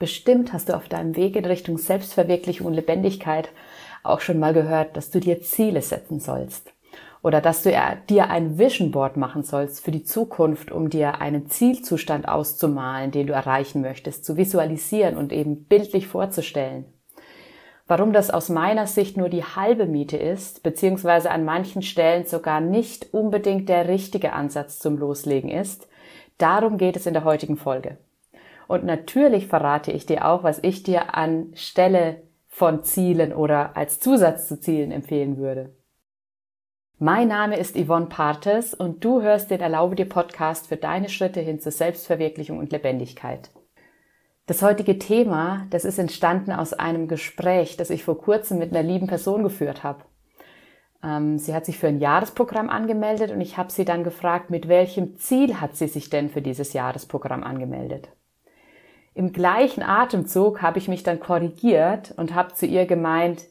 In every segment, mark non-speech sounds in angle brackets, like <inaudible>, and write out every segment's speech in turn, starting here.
Bestimmt hast du auf deinem Weg in Richtung Selbstverwirklichung und Lebendigkeit auch schon mal gehört, dass du dir Ziele setzen sollst. Oder dass du dir ein Vision Board machen sollst für die Zukunft, um dir einen Zielzustand auszumalen, den du erreichen möchtest, zu visualisieren und eben bildlich vorzustellen. Warum das aus meiner Sicht nur die halbe Miete ist, beziehungsweise an manchen Stellen sogar nicht unbedingt der richtige Ansatz zum Loslegen ist, darum geht es in der heutigen Folge. Und natürlich verrate ich dir auch, was ich dir an Stelle von Zielen oder als Zusatz zu Zielen empfehlen würde. Mein Name ist Yvonne Partes und du hörst den Erlaube dir Podcast für deine Schritte hin zur Selbstverwirklichung und Lebendigkeit. Das heutige Thema, das ist entstanden aus einem Gespräch, das ich vor kurzem mit einer lieben Person geführt habe. Ähm, sie hat sich für ein Jahresprogramm angemeldet und ich habe sie dann gefragt, mit welchem Ziel hat sie sich denn für dieses Jahresprogramm angemeldet. Im gleichen Atemzug habe ich mich dann korrigiert und habe zu ihr gemeint,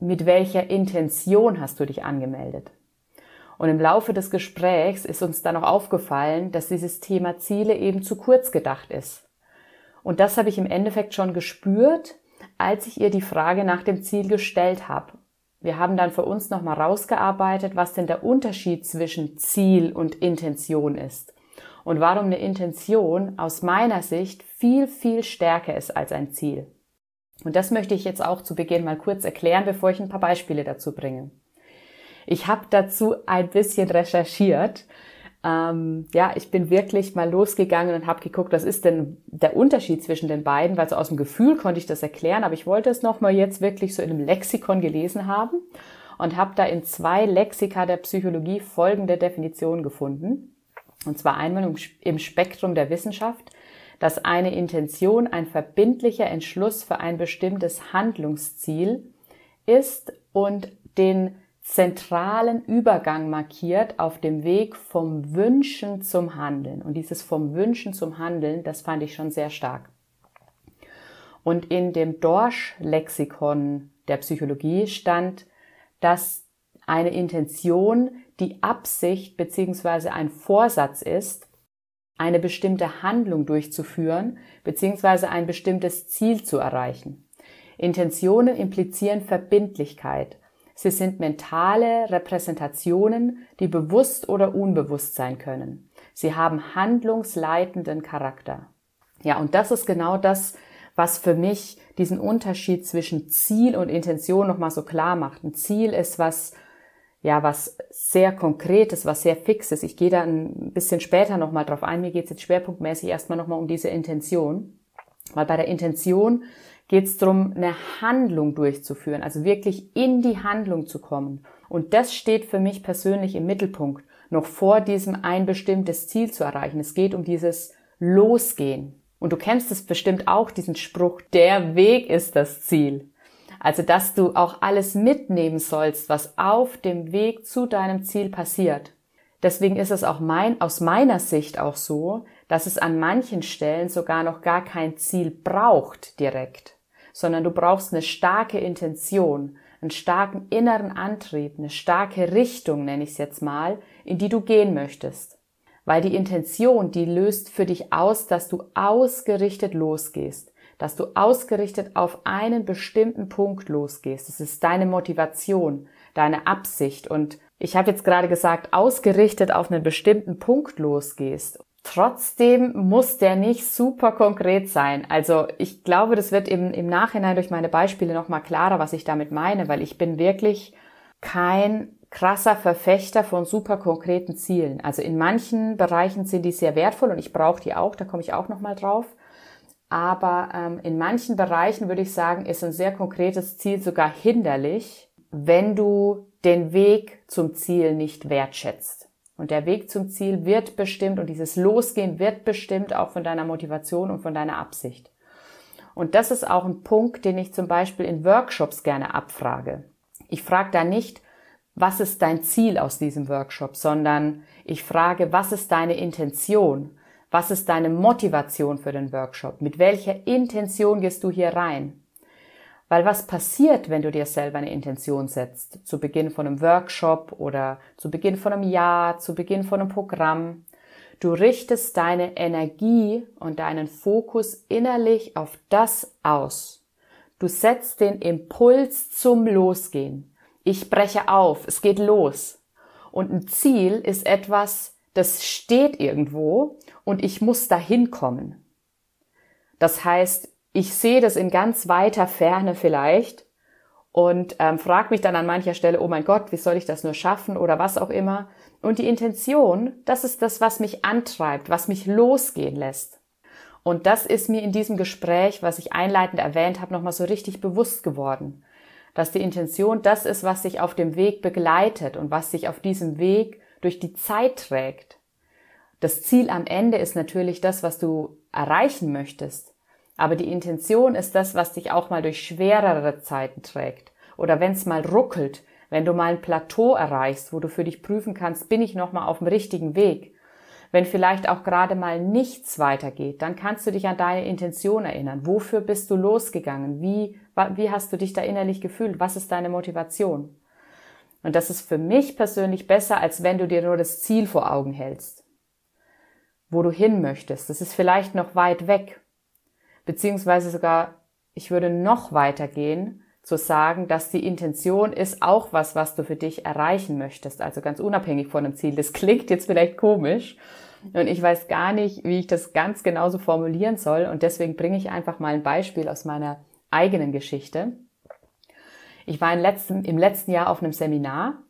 mit welcher Intention hast du dich angemeldet? Und im Laufe des Gesprächs ist uns dann auch aufgefallen, dass dieses Thema Ziele eben zu kurz gedacht ist. Und das habe ich im Endeffekt schon gespürt, als ich ihr die Frage nach dem Ziel gestellt habe. Wir haben dann für uns nochmal rausgearbeitet, was denn der Unterschied zwischen Ziel und Intention ist und warum eine Intention aus meiner Sicht viel, viel stärker ist als ein Ziel. Und das möchte ich jetzt auch zu Beginn mal kurz erklären, bevor ich ein paar Beispiele dazu bringe. Ich habe dazu ein bisschen recherchiert. Ähm, ja, ich bin wirklich mal losgegangen und habe geguckt, was ist denn der Unterschied zwischen den beiden, weil so aus dem Gefühl konnte ich das erklären, aber ich wollte es nochmal jetzt wirklich so in einem Lexikon gelesen haben und habe da in zwei Lexika der Psychologie folgende Definition gefunden. Und zwar einmal im Spektrum der Wissenschaft, dass eine Intention ein verbindlicher Entschluss für ein bestimmtes Handlungsziel ist und den zentralen Übergang markiert auf dem Weg vom Wünschen zum Handeln. Und dieses vom Wünschen zum Handeln, das fand ich schon sehr stark. Und in dem Dorsch-Lexikon der Psychologie stand, dass eine Intention die Absicht bzw. ein Vorsatz ist, eine bestimmte Handlung durchzuführen bzw. ein bestimmtes Ziel zu erreichen. Intentionen implizieren Verbindlichkeit. Sie sind mentale Repräsentationen, die bewusst oder unbewusst sein können. Sie haben handlungsleitenden Charakter. Ja, und das ist genau das, was für mich diesen Unterschied zwischen Ziel und Intention nochmal so klar macht. Ein Ziel ist was ja, was sehr Konkretes, was sehr Fixes. Ich gehe da ein bisschen später nochmal drauf ein. Mir geht es jetzt schwerpunktmäßig erstmal nochmal um diese Intention. Weil bei der Intention geht es darum, eine Handlung durchzuführen, also wirklich in die Handlung zu kommen. Und das steht für mich persönlich im Mittelpunkt, noch vor diesem ein bestimmtes Ziel zu erreichen. Es geht um dieses Losgehen. Und du kennst es bestimmt auch, diesen Spruch, der Weg ist das Ziel. Also, dass du auch alles mitnehmen sollst, was auf dem Weg zu deinem Ziel passiert. Deswegen ist es auch mein, aus meiner Sicht auch so, dass es an manchen Stellen sogar noch gar kein Ziel braucht direkt, sondern du brauchst eine starke Intention, einen starken inneren Antrieb, eine starke Richtung, nenne ich es jetzt mal, in die du gehen möchtest. Weil die Intention, die löst für dich aus, dass du ausgerichtet losgehst dass du ausgerichtet auf einen bestimmten Punkt losgehst. Das ist deine Motivation, deine Absicht. Und ich habe jetzt gerade gesagt, ausgerichtet auf einen bestimmten Punkt losgehst. Trotzdem muss der nicht super konkret sein. Also ich glaube, das wird im, im Nachhinein durch meine Beispiele nochmal klarer, was ich damit meine, weil ich bin wirklich kein krasser Verfechter von super konkreten Zielen. Also in manchen Bereichen sind die sehr wertvoll und ich brauche die auch, da komme ich auch nochmal drauf. Aber ähm, in manchen Bereichen würde ich sagen, ist ein sehr konkretes Ziel sogar hinderlich, wenn du den Weg zum Ziel nicht wertschätzt. Und der Weg zum Ziel wird bestimmt und dieses Losgehen wird bestimmt auch von deiner Motivation und von deiner Absicht. Und das ist auch ein Punkt, den ich zum Beispiel in Workshops gerne abfrage. Ich frage da nicht, was ist dein Ziel aus diesem Workshop, sondern ich frage, was ist deine Intention? Was ist deine Motivation für den Workshop? Mit welcher Intention gehst du hier rein? Weil was passiert, wenn du dir selber eine Intention setzt? Zu Beginn von einem Workshop oder zu Beginn von einem Jahr, zu Beginn von einem Programm? Du richtest deine Energie und deinen Fokus innerlich auf das aus. Du setzt den Impuls zum Losgehen. Ich breche auf, es geht los. Und ein Ziel ist etwas, das steht irgendwo und ich muss dahin kommen. Das heißt, ich sehe das in ganz weiter Ferne vielleicht und ähm, frage mich dann an mancher Stelle, oh mein Gott, wie soll ich das nur schaffen oder was auch immer. Und die Intention, das ist das, was mich antreibt, was mich losgehen lässt. Und das ist mir in diesem Gespräch, was ich einleitend erwähnt habe, nochmal so richtig bewusst geworden. Dass die Intention das ist, was sich auf dem Weg begleitet und was sich auf diesem Weg durch die Zeit trägt. Das Ziel am Ende ist natürlich das, was du erreichen möchtest. Aber die Intention ist das, was dich auch mal durch schwerere Zeiten trägt. Oder wenn es mal ruckelt, wenn du mal ein Plateau erreichst, wo du für dich prüfen kannst, bin ich nochmal auf dem richtigen Weg. Wenn vielleicht auch gerade mal nichts weitergeht, dann kannst du dich an deine Intention erinnern. Wofür bist du losgegangen? Wie, wie hast du dich da innerlich gefühlt? Was ist deine Motivation? Und das ist für mich persönlich besser, als wenn du dir nur das Ziel vor Augen hältst. Wo du hin möchtest. Das ist vielleicht noch weit weg. Beziehungsweise sogar, ich würde noch weiter gehen zu sagen, dass die Intention ist auch was, was du für dich erreichen möchtest, also ganz unabhängig von dem Ziel. Das klingt jetzt vielleicht komisch und ich weiß gar nicht, wie ich das ganz genauso formulieren soll und deswegen bringe ich einfach mal ein Beispiel aus meiner eigenen Geschichte. Ich war im letzten, im letzten Jahr auf einem Seminar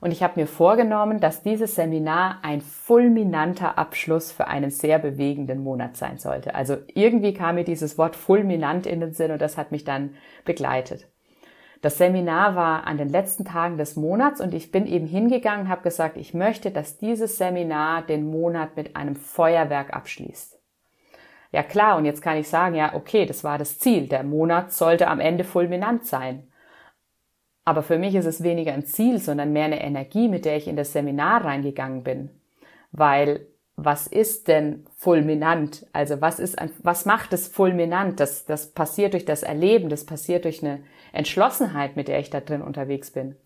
und ich habe mir vorgenommen, dass dieses Seminar ein fulminanter Abschluss für einen sehr bewegenden Monat sein sollte. Also irgendwie kam mir dieses Wort fulminant in den Sinn und das hat mich dann begleitet. Das Seminar war an den letzten Tagen des Monats und ich bin eben hingegangen, habe gesagt, ich möchte, dass dieses Seminar den Monat mit einem Feuerwerk abschließt. Ja klar, und jetzt kann ich sagen, ja, okay, das war das Ziel. Der Monat sollte am Ende fulminant sein. Aber für mich ist es weniger ein Ziel, sondern mehr eine Energie, mit der ich in das Seminar reingegangen bin. Weil was ist denn fulminant? Also was ist, ein, was macht es fulminant? Das, das passiert durch das Erleben, das passiert durch eine Entschlossenheit, mit der ich da drin unterwegs bin.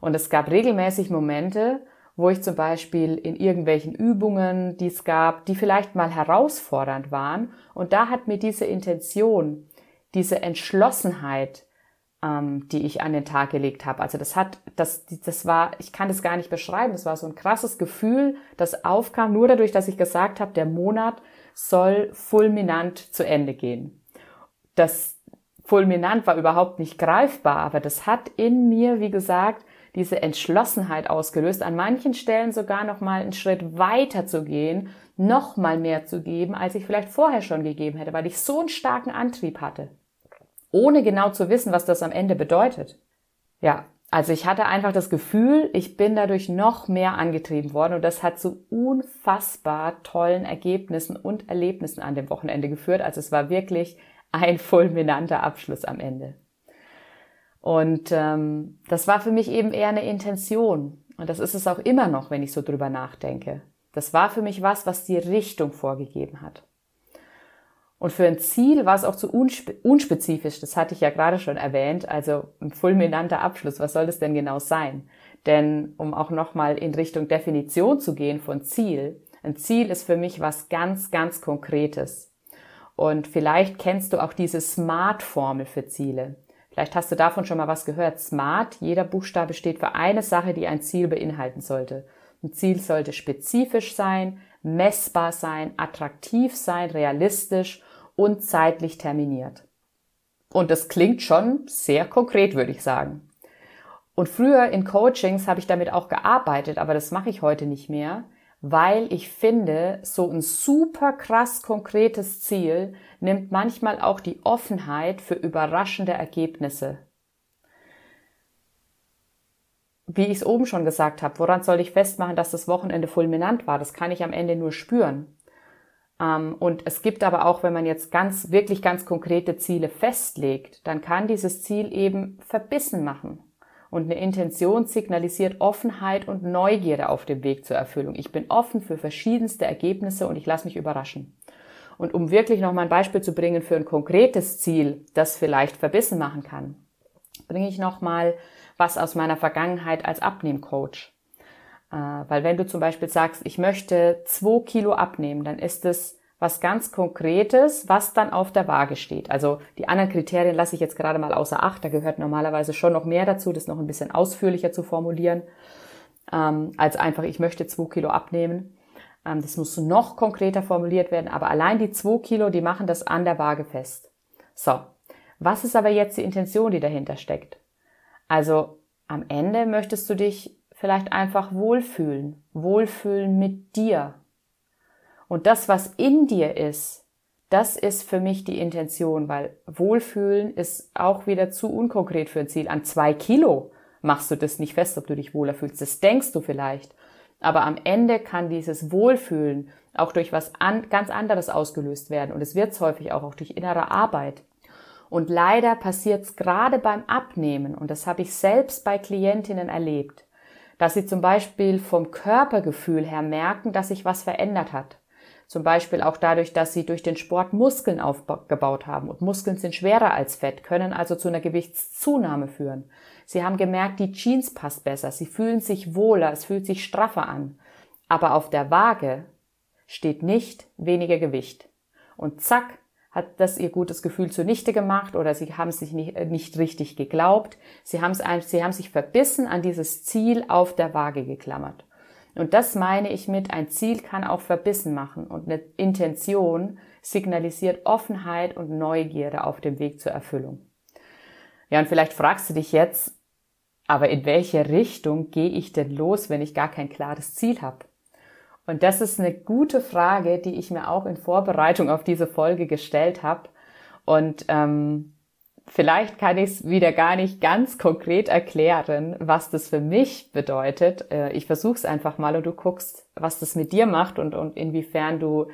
Und es gab regelmäßig Momente, wo ich zum Beispiel in irgendwelchen Übungen, die es gab, die vielleicht mal herausfordernd waren. Und da hat mir diese Intention, diese Entschlossenheit, ähm, die ich an den Tag gelegt habe. Also das hat, das, das war, ich kann das gar nicht beschreiben. Das war so ein krasses Gefühl, das aufkam nur dadurch, dass ich gesagt habe, der Monat soll fulminant zu Ende gehen. Das fulminant war überhaupt nicht greifbar, aber das hat in mir, wie gesagt, diese Entschlossenheit ausgelöst, an manchen Stellen sogar noch mal einen Schritt weiter zu gehen, noch mal mehr zu geben, als ich vielleicht vorher schon gegeben hätte, weil ich so einen starken Antrieb hatte ohne genau zu wissen, was das am Ende bedeutet. Ja, also ich hatte einfach das Gefühl, ich bin dadurch noch mehr angetrieben worden und das hat zu unfassbar tollen Ergebnissen und Erlebnissen an dem Wochenende geführt. Also es war wirklich ein fulminanter Abschluss am Ende. Und ähm, das war für mich eben eher eine Intention. Und das ist es auch immer noch, wenn ich so drüber nachdenke. Das war für mich was, was die Richtung vorgegeben hat. Und für ein Ziel war es auch zu unspe unspezifisch, das hatte ich ja gerade schon erwähnt, also ein fulminanter Abschluss, was soll das denn genau sein? Denn um auch nochmal in Richtung Definition zu gehen von Ziel, ein Ziel ist für mich was ganz, ganz Konkretes. Und vielleicht kennst du auch diese SMART-Formel für Ziele. Vielleicht hast du davon schon mal was gehört. SMART, jeder Buchstabe steht für eine Sache, die ein Ziel beinhalten sollte. Ein Ziel sollte spezifisch sein, messbar sein, attraktiv sein, realistisch und zeitlich terminiert. Und das klingt schon sehr konkret, würde ich sagen. Und früher in Coachings habe ich damit auch gearbeitet, aber das mache ich heute nicht mehr, weil ich finde, so ein super krass konkretes Ziel nimmt manchmal auch die Offenheit für überraschende Ergebnisse. Wie ich es oben schon gesagt habe, woran soll ich festmachen, dass das Wochenende fulminant war? Das kann ich am Ende nur spüren. Ähm, und es gibt aber auch, wenn man jetzt ganz, wirklich ganz konkrete Ziele festlegt, dann kann dieses Ziel eben verbissen machen. Und eine Intention signalisiert Offenheit und Neugierde auf dem Weg zur Erfüllung. Ich bin offen für verschiedenste Ergebnisse und ich lasse mich überraschen. Und um wirklich nochmal ein Beispiel zu bringen für ein konkretes Ziel, das vielleicht verbissen machen kann, bringe ich nochmal was aus meiner Vergangenheit als Abnehmcoach. Äh, weil wenn du zum Beispiel sagst, ich möchte zwei Kilo abnehmen, dann ist es was ganz Konkretes, was dann auf der Waage steht. Also die anderen Kriterien lasse ich jetzt gerade mal außer Acht. Da gehört normalerweise schon noch mehr dazu, das noch ein bisschen ausführlicher zu formulieren, ähm, als einfach, ich möchte zwei Kilo abnehmen. Ähm, das muss noch konkreter formuliert werden, aber allein die zwei Kilo, die machen das an der Waage fest. So, was ist aber jetzt die Intention, die dahinter steckt? Also am Ende möchtest du dich vielleicht einfach wohlfühlen, wohlfühlen mit dir, und das, was in dir ist, das ist für mich die Intention, weil Wohlfühlen ist auch wieder zu unkonkret für ein Ziel. An zwei Kilo machst du das nicht fest, ob du dich wohler fühlst. Das denkst du vielleicht. Aber am Ende kann dieses Wohlfühlen auch durch was an, ganz anderes ausgelöst werden. Und es wird häufig auch, auch durch innere Arbeit. Und leider passiert es gerade beim Abnehmen, und das habe ich selbst bei Klientinnen erlebt, dass sie zum Beispiel vom Körpergefühl her merken, dass sich was verändert hat. Zum Beispiel auch dadurch, dass sie durch den Sport Muskeln aufgebaut haben. Und Muskeln sind schwerer als Fett, können also zu einer Gewichtszunahme führen. Sie haben gemerkt, die Jeans passt besser. Sie fühlen sich wohler, es fühlt sich straffer an. Aber auf der Waage steht nicht weniger Gewicht. Und zack, hat das ihr gutes Gefühl zunichte gemacht oder sie haben sich nicht, äh, nicht richtig geglaubt. Sie haben, es, sie haben sich verbissen an dieses Ziel auf der Waage geklammert. Und das meine ich mit, ein Ziel kann auch verbissen machen und eine Intention signalisiert Offenheit und Neugierde auf dem Weg zur Erfüllung. Ja, und vielleicht fragst du dich jetzt, aber in welche Richtung gehe ich denn los, wenn ich gar kein klares Ziel habe? Und das ist eine gute Frage, die ich mir auch in Vorbereitung auf diese Folge gestellt habe. Und ähm, Vielleicht kann ich es wieder gar nicht ganz konkret erklären, was das für mich bedeutet. Äh, ich versuche es einfach mal und du guckst, was das mit dir macht und, und inwiefern du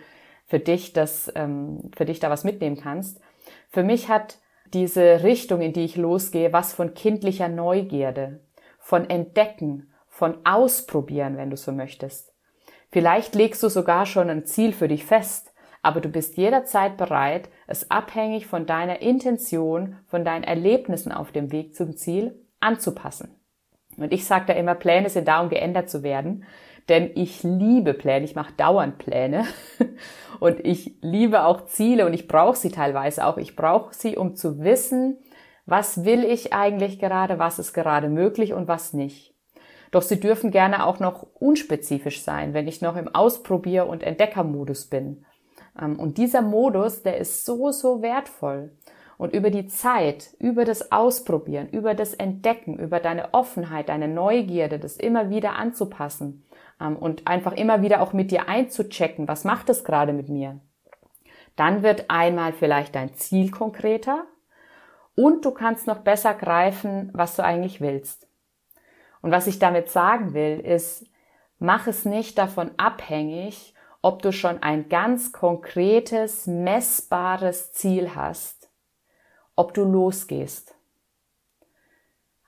für dich das, ähm, für dich da was mitnehmen kannst. Für mich hat diese Richtung, in die ich losgehe, was von kindlicher Neugierde, von Entdecken, von Ausprobieren, wenn du so möchtest. Vielleicht legst du sogar schon ein Ziel für dich fest aber du bist jederzeit bereit, es abhängig von deiner Intention, von deinen Erlebnissen auf dem Weg zum Ziel anzupassen. Und ich sage da immer, Pläne sind da, um geändert zu werden. Denn ich liebe Pläne, ich mache dauernd Pläne <laughs> und ich liebe auch Ziele und ich brauche sie teilweise auch. Ich brauche sie, um zu wissen, was will ich eigentlich gerade, was ist gerade möglich und was nicht. Doch sie dürfen gerne auch noch unspezifisch sein, wenn ich noch im Ausprobier- und Entdeckermodus bin. Ähm, und dieser Modus, der ist so, so wertvoll. Und über die Zeit, über das Ausprobieren, über das Entdecken, über deine Offenheit, deine Neugierde, das immer wieder anzupassen ähm, und einfach immer wieder auch mit dir einzuchecken, was macht es gerade mit mir? Dann wird einmal vielleicht dein Ziel konkreter und du kannst noch besser greifen, was du eigentlich willst. Und was ich damit sagen will, ist, mach es nicht davon abhängig, ob du schon ein ganz konkretes, messbares Ziel hast, ob du losgehst.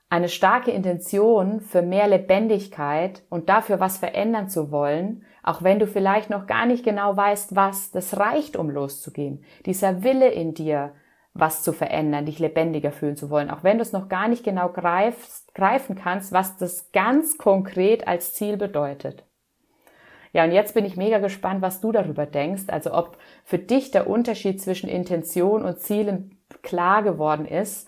Eine starke Intention für mehr Lebendigkeit und dafür was verändern zu wollen, auch wenn du vielleicht noch gar nicht genau weißt, was, das reicht, um loszugehen. Dieser Wille in dir, was zu verändern, dich lebendiger fühlen zu wollen, auch wenn du es noch gar nicht genau greifst, greifen kannst, was das ganz konkret als Ziel bedeutet. Ja, und jetzt bin ich mega gespannt, was du darüber denkst. Also ob für dich der Unterschied zwischen Intention und Zielen klar geworden ist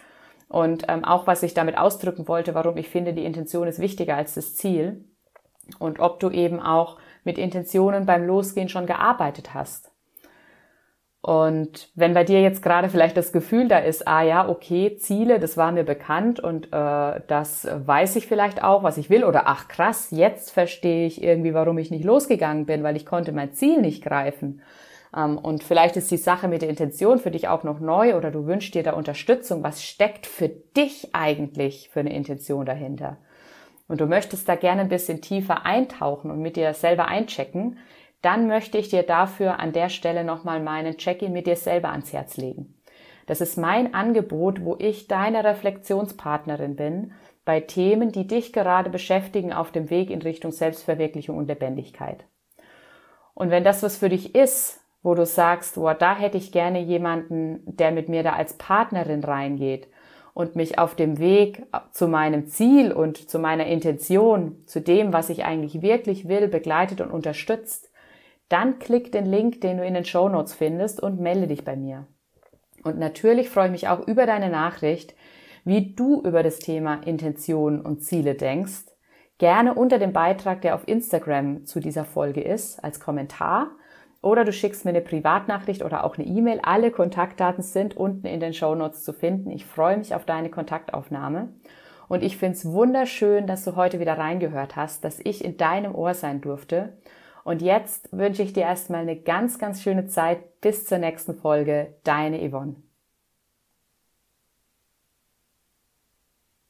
und ähm, auch was ich damit ausdrücken wollte, warum ich finde, die Intention ist wichtiger als das Ziel und ob du eben auch mit Intentionen beim Losgehen schon gearbeitet hast. Und wenn bei dir jetzt gerade vielleicht das Gefühl da ist, ah ja, okay, Ziele, das war mir bekannt und äh, das weiß ich vielleicht auch, was ich will, oder ach krass, jetzt verstehe ich irgendwie, warum ich nicht losgegangen bin, weil ich konnte mein Ziel nicht greifen. Ähm, und vielleicht ist die Sache mit der Intention für dich auch noch neu oder du wünschst dir da Unterstützung. Was steckt für dich eigentlich für eine Intention dahinter? Und du möchtest da gerne ein bisschen tiefer eintauchen und mit dir selber einchecken, dann möchte ich dir dafür an der Stelle nochmal meinen Check-in mit dir selber ans Herz legen. Das ist mein Angebot, wo ich deine Reflexionspartnerin bin bei Themen, die dich gerade beschäftigen auf dem Weg in Richtung Selbstverwirklichung und Lebendigkeit. Und wenn das was für dich ist, wo du sagst, boah, da hätte ich gerne jemanden, der mit mir da als Partnerin reingeht und mich auf dem Weg zu meinem Ziel und zu meiner Intention, zu dem, was ich eigentlich wirklich will, begleitet und unterstützt, dann klick den Link, den du in den Show Notes findest und melde dich bei mir. Und natürlich freue ich mich auch über deine Nachricht, wie du über das Thema Intention und Ziele denkst. Gerne unter dem Beitrag, der auf Instagram zu dieser Folge ist, als Kommentar oder du schickst mir eine Privatnachricht oder auch eine E-Mail. Alle Kontaktdaten sind unten in den Show Notes zu finden. Ich freue mich auf deine Kontaktaufnahme. Und ich finde es wunderschön, dass du heute wieder reingehört hast, dass ich in deinem Ohr sein durfte. Und jetzt wünsche ich dir erstmal eine ganz, ganz schöne Zeit. Bis zur nächsten Folge. Deine Yvonne.